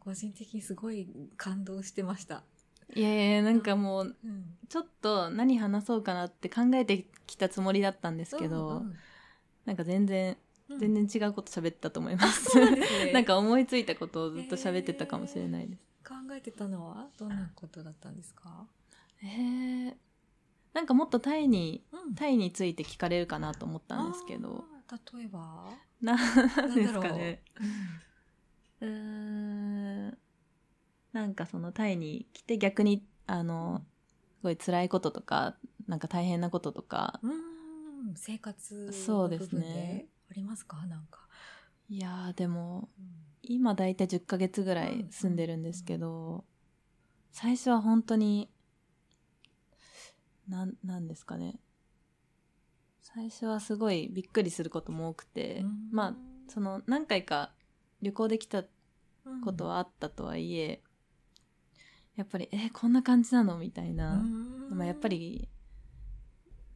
個人的にすごい感動してました。いやいやなんかもううん。ちょっと何話そうかなって考えてきたつもりだったんですけど、うんなんか全然うん全然違うこと喋ったと思います、そうなん なんか思いついたことをずっと喋ってたかもしれないです、考えてたのはどんなことだったんですか？へえなんかもっとタイにうん。タイについて聞かれるかなと思ったんですけど。例えば？ななんですかねうーん。なんかそのタイに来て逆にあのすごい辛いこととかなんか大変なこととか。うん。生活そうですね。ありますか？なんか、いやーでもうん。今だいたい10ヶ月ぐらい住んでるんですけど最初は本当になんなんですかね。最初はすごいびっくりすることも多くて、まあその何回か旅行できたことはあったとはいえ、やっぱりえーこんな感じなのみたいな、まあ、やっぱり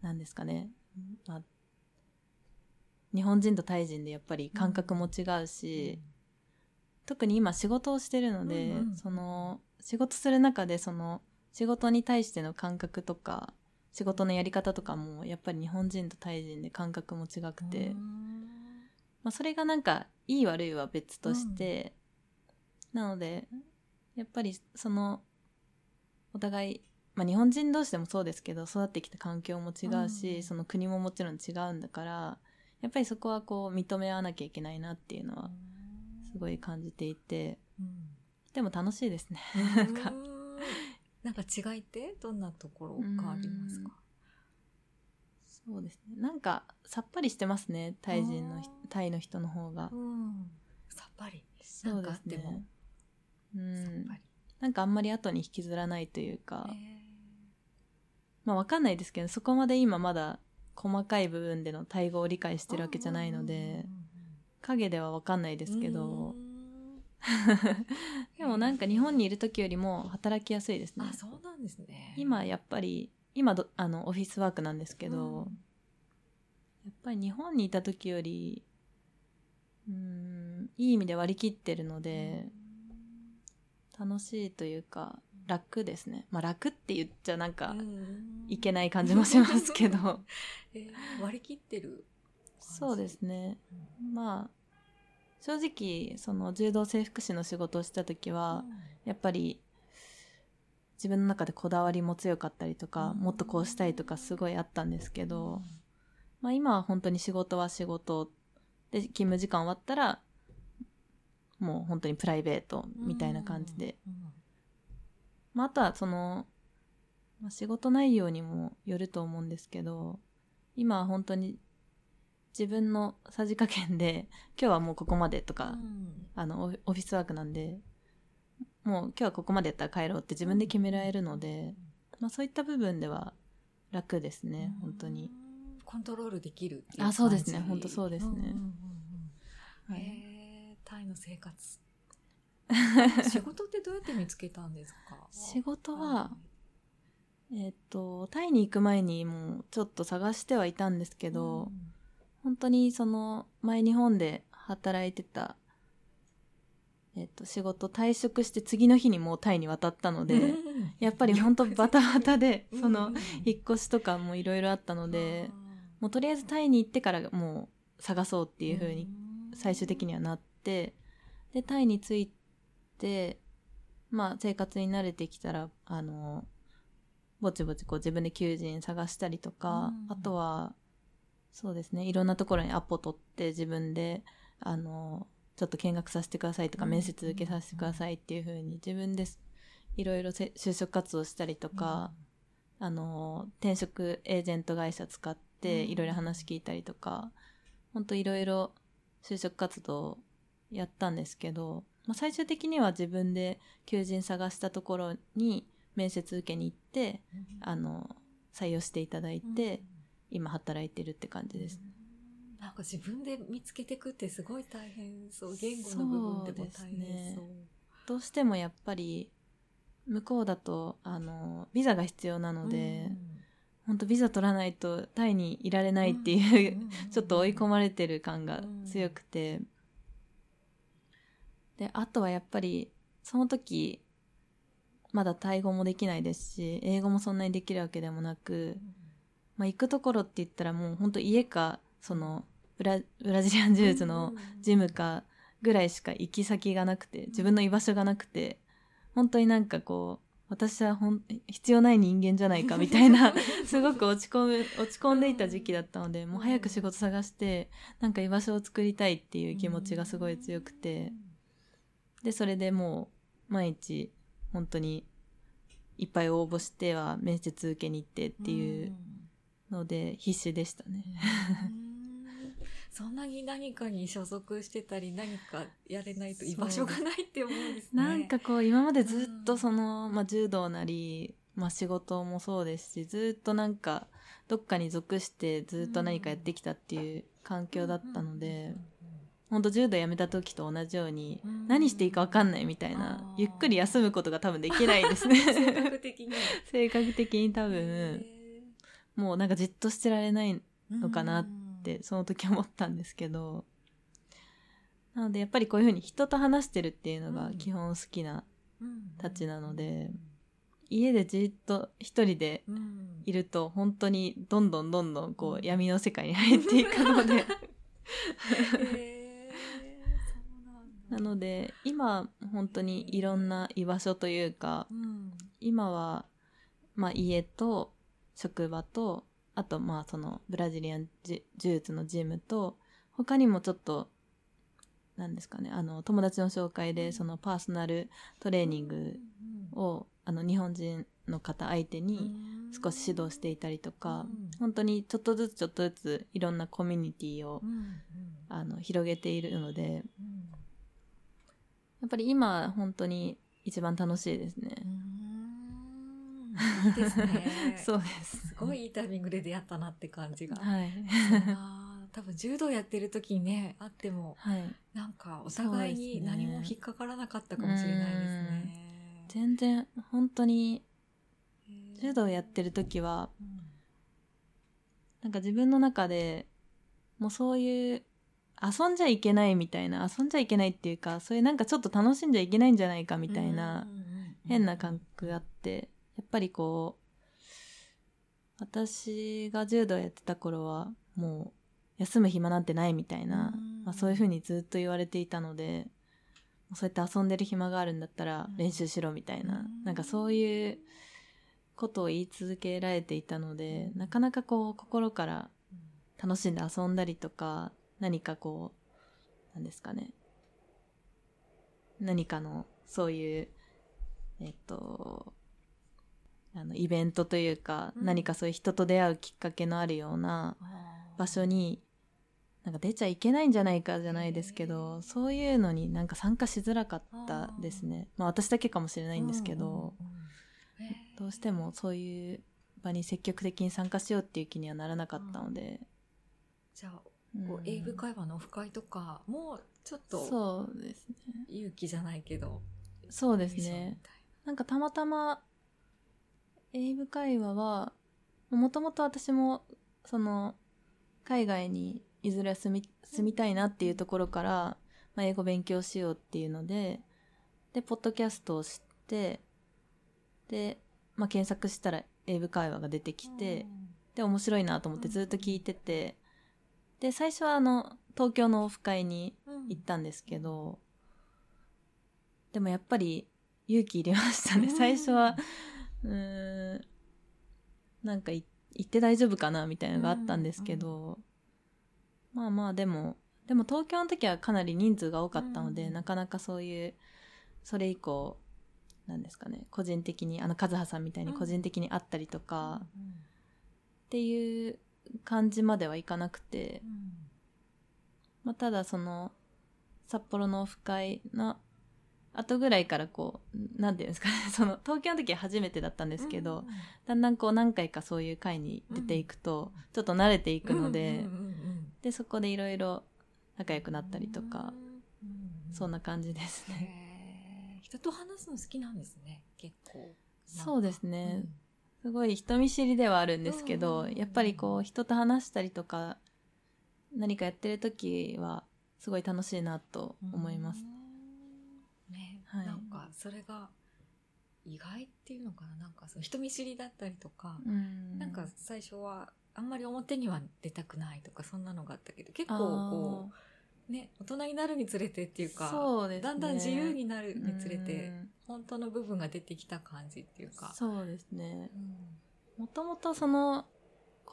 なんですかね、まあ、日本人とタイ人でやっぱり感覚も違うし、特に今仕事をしてるので、うんうん。その仕事する中でその仕事に対しての感覚とか仕事のやり方とかもやっぱり日本人とタイ人で感覚も違くて、まあ、それがなんかいい悪いは別として、なのでやっぱりそのお互い、まあ、日本人同士でもそうですけど育ってきた環境も違うし、うん。その国ももちろん違うんだからやっぱりそこはこう認め合わなきゃいけないなっていうのはすごい感じていてでも楽しいですね。なんか。なんか違いって？どんなところがありますか？そうですね。なんかさっぱりしてますねタイ人のタイの人の方が。うん。さっぱり。そうですなんかあっても。ね。うん。なんかあんまり後に引きずらないというか、へまあわかんないですけどそこまで今まだ細かい部分でのタイ語を理解しーてるわけじゃないので影ではわかんないですけど。うん。でもなんか日本にいる時よりも働きやすいですね。あそうなんですね。今やっぱり今どあのオフィスワークなんですけど、うん。やっぱり日本にいた時よりうーんいい意味で割り切ってるので、楽しいというか楽ですね。まあ楽って言っちゃなんかうん。いけない感じもしますけど。えー割り切ってるそうですね。まあ正直その柔道整復師の仕事をした時は、やっぱり自分の中でこだわりも強かったりとか、うん。もっとこうしたいとかすごいあったんですけど、まあ、今は本当に仕事は仕事で勤務時間終わったらもう本当にプライベートみたいな感じで、うん。まあ、あとはその、まあ、仕事内容にもよると思うんですけど今は本当に自分のさじ加減で今日はもうここまでとか、うん。あのオフィスワークなんでもう今日はここまでやったら帰ろうって自分で決められるので、まあ、そういった部分では楽ですね、本当に。コントロールできるっていうあそうですね。本当そうですね。んんうんうん。はい。へータイの生活。仕事ってどうやって見つけたんですか？仕事は、えっとタイに行く前にもうちょっと探してはいたんですけど、本当にその前日本で働いてた、えっと仕事退職して次の日にもうタイに渡ったので、やっぱり本当バタバタでその引っ越しとかもいろいろあったので、もうとりあえずタイに行ってからもう探そうっていう風に最終的にはなってでタイに着いてまあ生活に慣れてきたらあのぼちぼちこう自分で求人探したりとか、うん。あとはそうですねいろんなところにアポ取って自分であのちょっと見学させてくださいとか、うん。面接受けさせてくださいっていう風に自分でいろいろせ就職活動したりとか、あの転職エージェント会社使ってうん。いろいろ話聞いたりとか、ほんといろいろ就職活動やったんですけど、まあ、最終的には自分で求人探したところに面接受けに行ってあの採用していただいて、今働いてるって感じです、なんか自分で見つけていくってすごい大変そう。言語の部分でも大変そう。どうしてもやっぱり向こうだとあのビザが必要なので、本当ビザ取らないとタイにいられないっていう、ちょっと追い込まれてる感が強くて、であとはやっぱりその時、まだタイ語もできないですし、英語もそんなにできるわけでもなく、まあ、行くところって言ったらもう本当家か、そのブラ、ブラジリアン柔術のジムかぐらいしか行き先がなくて、自分の居場所がなくて、本当になんかこう、私はほん必要ない人間じゃないかみたいな すごく落ち込む落ち込んでいた時期だったのでもう早く仕事探してなんか居場所を作りたいっていう気持ちがすごい強くてでそれでもう毎日本当にいっぱい応募しては面接受けに行ってっていうので必死でしたね。そんなに何かに所属してたり何かやれないと居場所がないって思うんですね。なんかこう今までずっとその、まあ、柔道なり、まあ、仕事もそうですしずっとなんかどっかに属してずっと何かやってきたっていう環境だったので。本当柔道やめた時と同じように、何していいか分かんないみたいなゆっくり休むことが多分できないですね。性格的に。性格的に多分。もうなんかじっとしてられないのかなってその時思ったんですけど。なのでやっぱりこういうふうに人と話してるっていうのが基本好きなたちなので、家でじっと一人でいると本当にどんどんどんどんこう闇の世界に入っていくので。なので今本当にいろんな居場所というか、うん、今は、まあ、家と職場とあとまあそのブラジリアン柔術のジムと他にもちょっとなんですかねあの友達の紹介でそのパーソナルトレーニングをあの日本人の方相手に少し指導していたりとか、本当にちょっとずつちょっとずついろんなコミュニティを、あの広げているので、やっぱり今本当に一番楽しいですね。いいですね。そうです。すごいいいタイミングで出会ったなって感じが。はい。多分柔道やってる時にね、あっても、はい、なんかお互いに何も引っかからなかったかもしれないですね。全然、本当に、柔道やってる時は、なんか自分の中で、もうそういう遊んじゃいけないみたいな、遊んじゃいけないっていうか、そういうなんかちょっと楽しんじゃいけないんじゃないかみたいな、変な感覚があって、やっぱりこう、私が柔道やってた頃は、もう、休む暇なんてないみたいな、まあ、そういうふうにずっと言われていたので、そうやって遊んでる暇があるんだったら練習しろみたいな、なんかそういうことを言い続けられていたので、なかなかこう心から楽しんで遊んだりとか、何かこう、なんですかね。何かの、そういう、えっと、あの、イベントというか、うん、何かそういう人と出会うきっかけのあるような場所に、なんか出ちゃいけないんじゃないかじゃないですけど、そういうのになんか参加しづらかったですね。まあ私だけかもしれないんですけど、どうしてもそういう場に積極的に参加しようっていう気にはならなかったので。じゃあこう英語会話のオフ会とかもちょっとそうですね。勇気じゃないけどそうですね。なんかたまたま英語会話はもともと私もその海外にいずれ住み住みたいなっていうところから、まあ、英語勉強しようっていうのででポッドキャストを知ってで、まあ、検索したら英語会話が出てきて、で面白いなと思ってずっと聞いてて、で、最初はあの、東京のオフ会に行ったんですけど、うん、でもやっぱり勇気入れましたね。最初は、うん、なんか行って大丈夫かなみたいなのがあったんですけど、うん、まあまあでも、でも東京の時はかなり人数が多かったので、うん、なかなかそういう、それ以降、なんですかね、個人的に、あの、和葉さんみたいに個人的に会ったりとか、っていう感じまではいかなくて、うん、まあ、ただその札幌のオフ会の後ぐらいからこうなんていうんですかね。その東京の時は初めてだったんですけど、うん、だんだんこう何回かそういう会に出ていくと、ちょっと慣れていくので、でそこでいろいろ仲良くなったりとか、そんな感じですね。人と話すの好きなんですね結構。そうですね、すごい人見知りではあるんですけど、やっぱりこう人と話したりとか何かやってる時はすごい楽しいなと思います。ね、はい、なんかそれが意外っていうのかな？なんかその人見知りだったりとか、うん、なんか最初はあんまり表には出たくないとかそんなのがあったけど結構こうね大人になるにつれてっていうかそうです、ね、だんだん自由になるにつれて、本当の部分が出てきた感じっていうか。そうですね。もともとその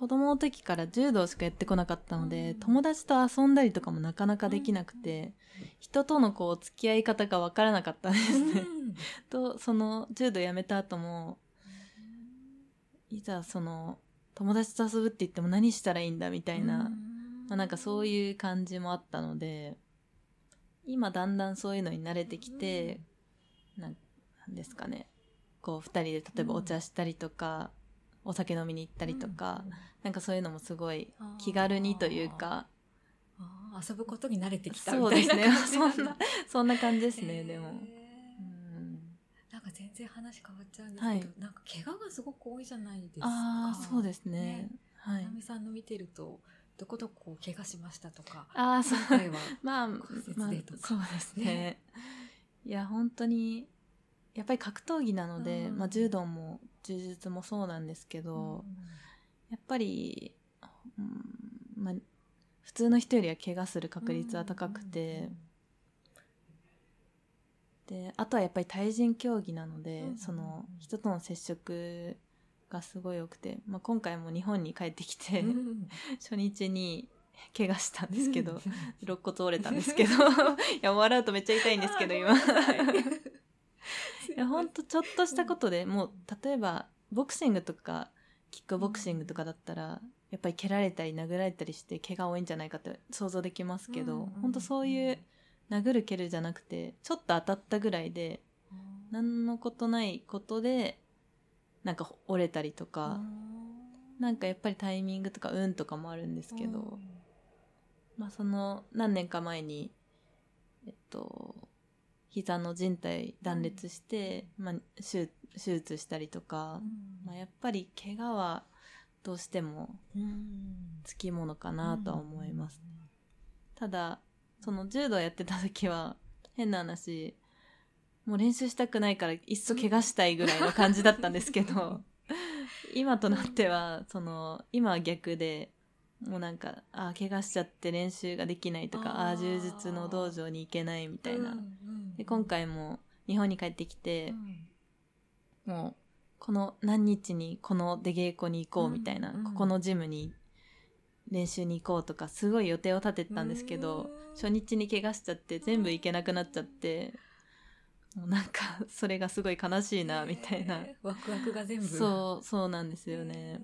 子供の時から柔道しかやってこなかったので、うん、友達と遊んだりとかもなかなかできなくて、うん、人とのこう付き合い方が分からなかったんですね。うん、とその柔道やめた後もいざその友達と遊ぶって言っても何したらいいんだみたいな、まあ、なんかそういう感じもあったので今だんだんそういうのに慣れてきて、なんですかね。こう2人で例えばお茶したりとか、お酒飲みに行ったりとか、うん、なんかそういうのもすごい気軽にというか遊ぶことに慣れてきたみたいな感じそうですね。そんなそんな感じですねでも、うん、なんか全然話変わっちゃうんですけど、はい、なんか怪我がすごく多いじゃないですか。あそうですね。ね。はい。さんの見てるとどこどこ怪我しましたとかああそう。は まあ、まあ、そうですね。ね。いや本当にやっぱり格闘技なので、うん、まあ、柔道も柔術もそうなんですけど、うん、やっぱり、うんまあ、普通の人よりは怪我する確率は高くて、であとはやっぱり対人競技なので、その人との接触がすごい多くて、まあ、今回も日本に帰ってきて、初日に怪我したんですけど、肋骨折れたんですけど いや笑うとめっちゃ痛いんですけど今。いやほんとちょっとしたことでもう例えばボクシングとかキックボクシングとかだったらやっぱり蹴られたり殴られたりして怪我多いんじゃないかって想像できますけど、うんうん、ほんとそういう殴る蹴るじゃなくてちょっと当たったぐらいで何のことないことでなんか折れたりとかなんかやっぱりタイミングとか運とかもあるんですけどまあその何年か前にえっと膝の靭帯断裂して、まあ、手術したりとか、まあ、やっぱり怪我はどうしてもつきものかなとは思います、ただその柔道やってた時は変な話もう練習したくないからいっそ怪我したいぐらいの感じだったんですけど 今となってはその今は逆でもうなんかああ怪我しちゃって練習ができないとかああ柔術の道場に行けないみたいな、で今回も日本に帰ってきて、うん、もうこの何日にこの出稽古に行こうみたいな、うん、ここのジムに練習に行こうとかすごい予定を立ててたんですけど初日に怪我しちゃって全部行けなくなっちゃってもうなんかそれがすごい悲しいなみたいな、ワクワクが全部。そうそうなんですよね。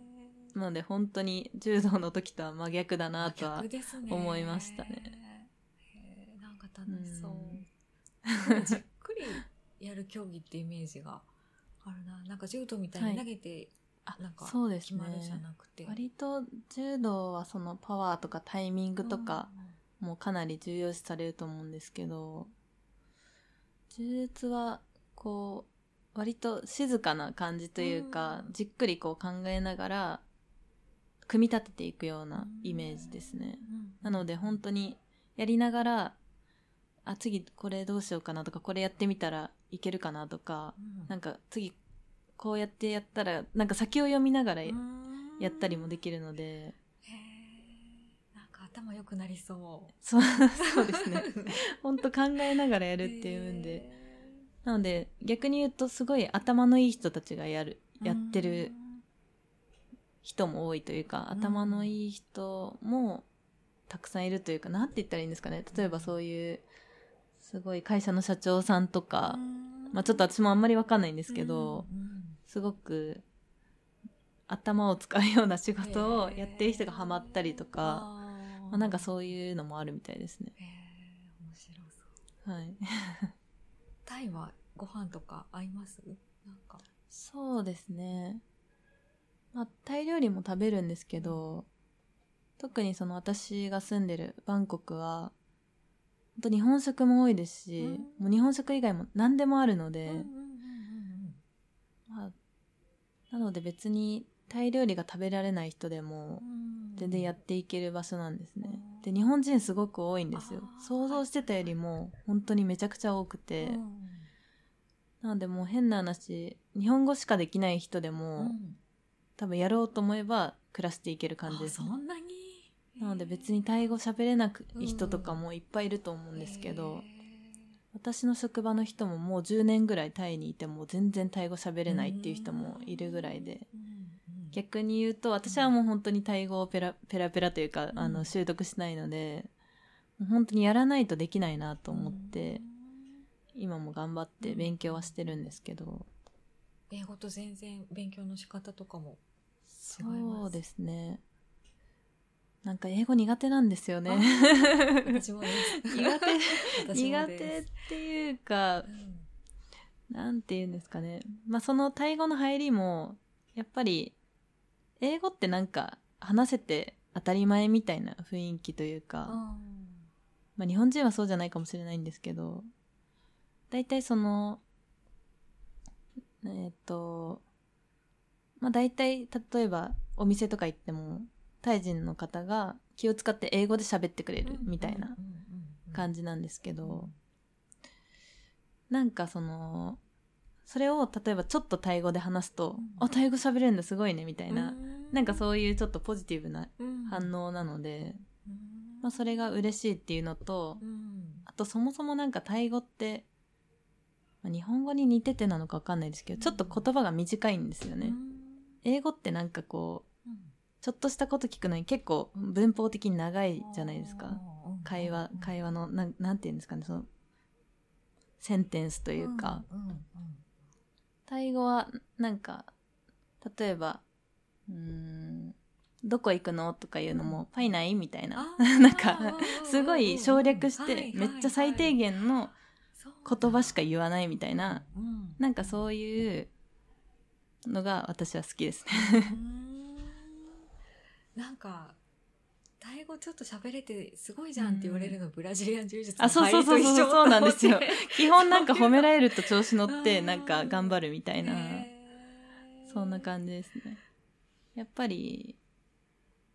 なので本当に柔道の時とは真逆だなとは思いましたね。ねなんか楽しそう。うん じっくりやる競技ってイメージがあるな。なんか柔道みたいに投げて、はい、なんか決まるじゃなくて、ね、割と柔道はそのパワーとかタイミングとかもかなり重要視されると思うんですけど、柔術はこう割と静かな感じというか、じっくりこう考えながら組み立てていくようなイメージですね。なので本当にやりながらあ次これどうしようかなとかこれやってみたらいけるかなとか、うん、なんか次こうやってやったらなんか先を読みながらやったりもできるので。へなんか頭良くなりそう。そうそうですね。本当考えながらやるっていうんで。なので逆に言うとすごい頭のいい人たちがやるやってる人も多いというか頭のいい人もたくさんいるというか何て言ったらいいんですかね。例えばそういうすごい会社の社長さんとか、まあ、ちょっと私もあんまりわかんないんですけど、すごく頭を使うような仕事をやってる人がハマったりとか、まあ、なんかそういうのもあるみたいですね。面白そう。はい。タイはご飯とか合います？なんか。そうですね。まあ、タイ料理も食べるんですけど、特にその私が住んでるバンコクは、本当日本食も多いですし、うん、もう日本食以外も何でもあるので、まあ、なので別にタイ料理が食べられない人でも全然やっていける場所なんですね。で日本人すごく多いんですよ。想像してたよりも本当にめちゃくちゃ多くて、なのでもう変な話日本語しかできない人でも、うん、多分やろうと思えば暮らしていける感じです、ね、そんなに？なので別にタイ語喋れなく人とかもいっぱいいると思うんですけど、私の職場の人ももう10年ぐらいタイにいても全然タイ語喋れないっていう人もいるぐらいで、逆に言うと私はもう本当にタイ語をペラペラペラというか、あの習得しないので本当にやらないとできないなと思って、今も頑張って勉強はしてるんですけど、英語と全然勉強の仕方とかもそうですねなんか英語苦手なんですよね。私も苦手、苦手っていうか、うん、なんて言うんですかね。まあそのタイ語の入りも、やっぱり、英語ってなんか話せて当たり前みたいな雰囲気というか、まあ日本人はそうじゃないかもしれないんですけど、大体その、えっ、ー、と、まあ大体例えばお店とか行っても、タイ人の方が気を使って英語で喋ってくれるみたいな感じなんですけど、なんかその、それを例えばちょっとタイ語で話すと、あ、タイ語喋れるんだすごいねみたいな、なんかそういうちょっとポジティブな反応なので、まあそれが嬉しいっていうのと、あとそもそもなんかタイ語って、まあ、日本語に似ててなのかわかんないですけど、ちょっと言葉が短いんですよね。英語ってなんかこう、ちょっとしたこと聞くのに結構文法的に長いじゃないですか。会話、会話の、なん、なんて言うんですかね、その、センテンスというか。タイ語は、なんか、例えば、うん、どこ行くのとかいうのも、ファイナイみたいな。なんか、すごい省略して、めっちゃ最低限の言葉しか言わないみたいな、なんかそういうのが私は好きですね。なんかタイ語ちょっと喋れてすごいじゃんって言われるの、うん、ブラジリアン柔術の入りと一緒そう。そうなんですよ。基本なんか褒められると調子乗って なんか頑張るみたいなそんな感じですね。やっぱり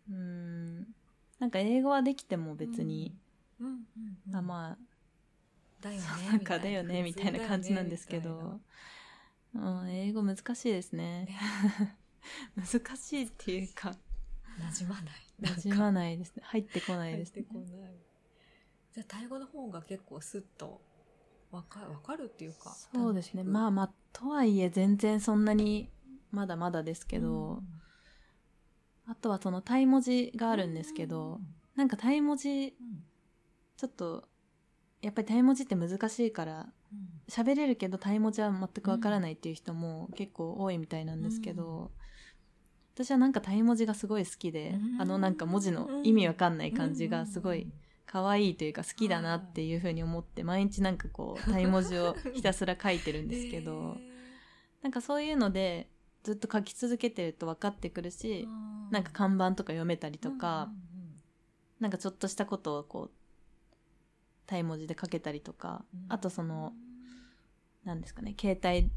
うんなんか英語はできても別に、うん。うんうん、あまあだよねなんかだよねみたいな。感じなんですけど、うん、英語難しいですね。ね。難しいっていうか馴染まない。馴染まないですね。入ってこないですね。じゃあタイ語の方が結構スッとわかわかるっていうかそうですね。まあまあとはいえ全然そんなにまだまだですけど、うん、あとはそのタイ文字があるんですけど、うん、なんかタイ文字、うん、ちょっとやっぱりタイ文字って難しいから喋、うん、れるけどタイ文字は全くわからないっていう人も結構多いみたいなんですけど、私はなんかタイ文字がすごい好きで、あのなんか文字の意味わかんない感じがすごい可愛いというか好きだなっていうふうに思って毎日なんかこうタイ文字を ひたすら書いてるんですけど、なんかそういうのでずっと書き続けてると分かってくるし、なんか看板とか読めたりとか、なんかちょっとしたことをこうタイ文字で書けたりとか、あとそのなんですかね、携帯、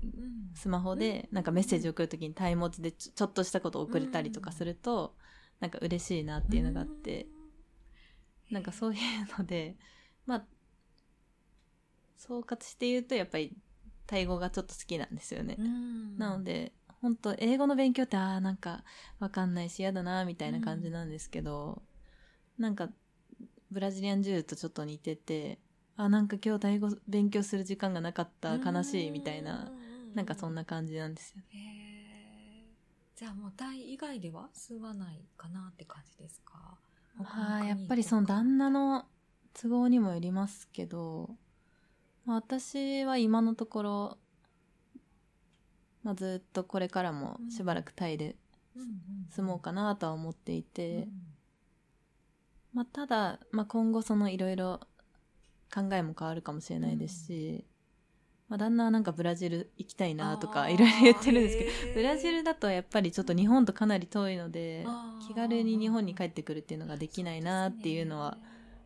スマホでなんかメッセージ送るときにタイ文字でちょっとしたことを送れたりとかすると、なんか嬉しいなっていうのがあって、なんかそういうので、まあ、総括して言うとやっぱりタイ語がちょっと好きなんですよね。なので、本当英語の勉強って、ああ、なんかわかんないし嫌だな、みたいな感じなんですけど、なんか、ブラジリアン柔とちょっと似てて、あなんか今日タイ語勉強する時間がなかった悲しいみたいななんかそんな感じなんですよ。ね。じゃあもうタイ以外では吸わないかなって感じですか？あやっぱりその旦那の都合にもよりますけど、まあ、私は今のところ、まあ、ずっとこれからもしばらくタイで住もうかなとは思っていて、まあ、ただ、まあ、今後そのいろいろ考えも変わるかもしれないですし、まあ、旦那はなんかブラジル行きたいなとかいろいろ言ってるんですけどブラジルだとやっぱりちょっと日本とかなり遠いので気軽に日本に帰ってくるっていうのができないなっていうのは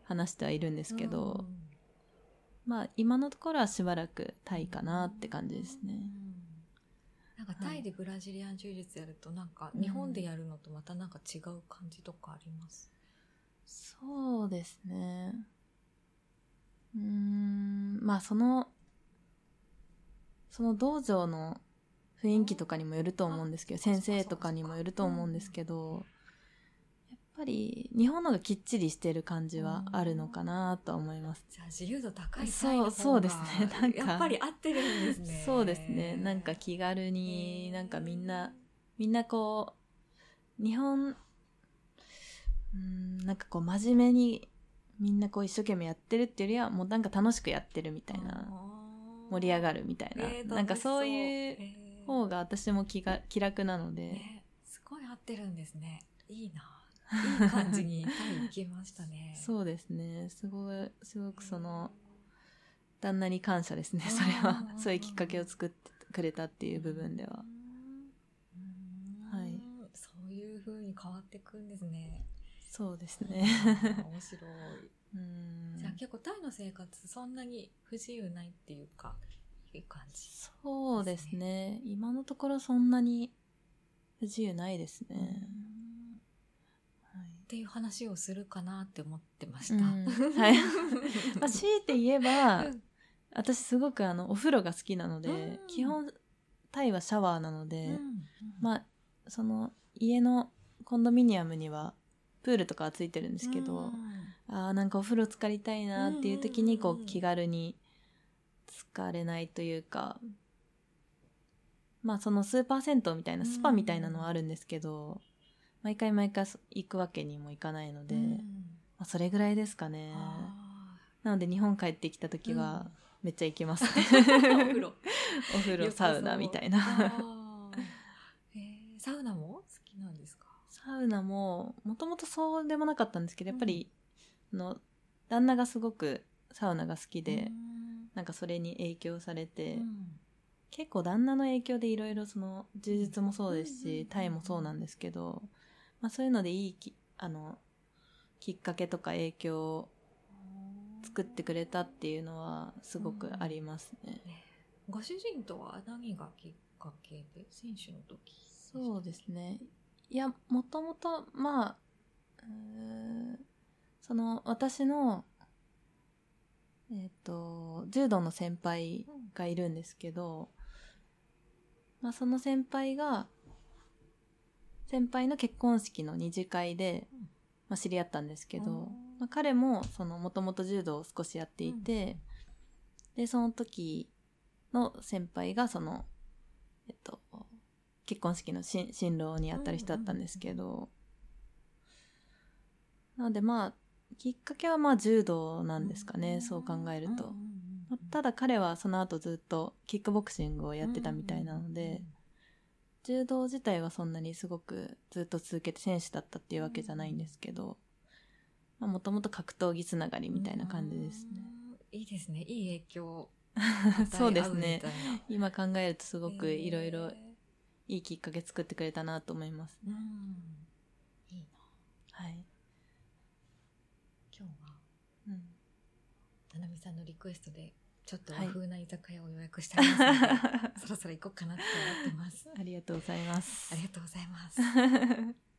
話してはいるんですけど、まあ今のところはしばらくタイかなって感じですね。なんかタイでブラジリアン柔術やるとなんか日本でやるのとまたなんか違う感じとかあります、そうですね。うんまあそのその道場の雰囲気とかにもよると思うんですけど先生とかにもよると思うんですけど、やっぱり日本の方がきっちりしてる感じはあるのかなと思います。じゃあ自由度高いそうそうですね。なんか。やっぱり合ってるんですね。そうですね。なんか気軽になんかみんなみんなこう日本うんなんかこう真面目にみんなこう一生懸命やってるっていうよりはもうなんか楽しくやってるみたいな盛り上がるみたいな、えー、なんかそういう方が私も気が気楽なので、ね、すごい合ってるんですね。いいな。いい感じにいきましたね。そうですね。すごいすごくその旦那に感謝ですねそれは。そういうきっかけを作ってくれたっていう部分では。はい。そういうふうに変わっていくんですねそうですね。面白い。うん。じゃあ結構タイの生活そんなに不自由ないっていうかいう感じ、そうですね。今のところそんなに不自由ないですね、はい、っていう話をするかなって思ってました、うん、はい、まあ、強いて言えば、うん、私すごくあのお風呂が好きなので、うん、基本タイはシャワーなので、まあその家のコンドミニアムにはプールとかはついてるんですけど、うん、あなんかお風呂浸かりたいなっていう時にこう気軽に疲れないというかまあそのスーパー銭湯みたいなスパみたいなのはあるんですけど、毎回毎回行くわけにもいかないので、まあ、それぐらいですかね。なので日本帰ってきた時はめっちゃ行きます。ね お風呂。お風呂サウナみたいな。えー、サウナも？サウナももともとそうでもなかったんですけどやっぱり、うん、の旦那がすごくサウナが好きで、ん、なんかそれに影響されて、うん、結構旦那の影響でいろいろその充実もそうですし、タイもそうなんですけど、まあ、そういうのでいいきあのきっかけとか影響を作ってくれたっていうのはすごくありますね。ねご主人とは何がきっかけで？選手の時？そうですねいやもともとまあその私のえっ、ー、と柔道の先輩がいるんですけど、まあ、その先輩が先輩の結婚式の二次会で、まあ、知り合ったんですけど、まあ、彼もそのもともと柔道を少しやっていて、でその時の先輩がそのえっと結婚式の新郎にあたる人だったんですけど、なのでまあきっかけはまあ柔道なんですかね、そう考えると、ただ彼はその後ずっとキックボクシングをやってたみたいなので、柔道自体はそんなにすごくずっと続けて選手だったっていうわけじゃないんですけどもともと格闘技つながりみたいな感じですね。いいですね。いい影響 そうですね。今考えるとすごくいろいろいいきっかけ作ってくれたなと思います、ね、いいな。はい。今日は、うん、ななみさんのリクエストでちょっと和風な居酒屋を予約してありますので、はい、そろそろ行こうかなって思ってます。ありがとうございます。ありがとうございます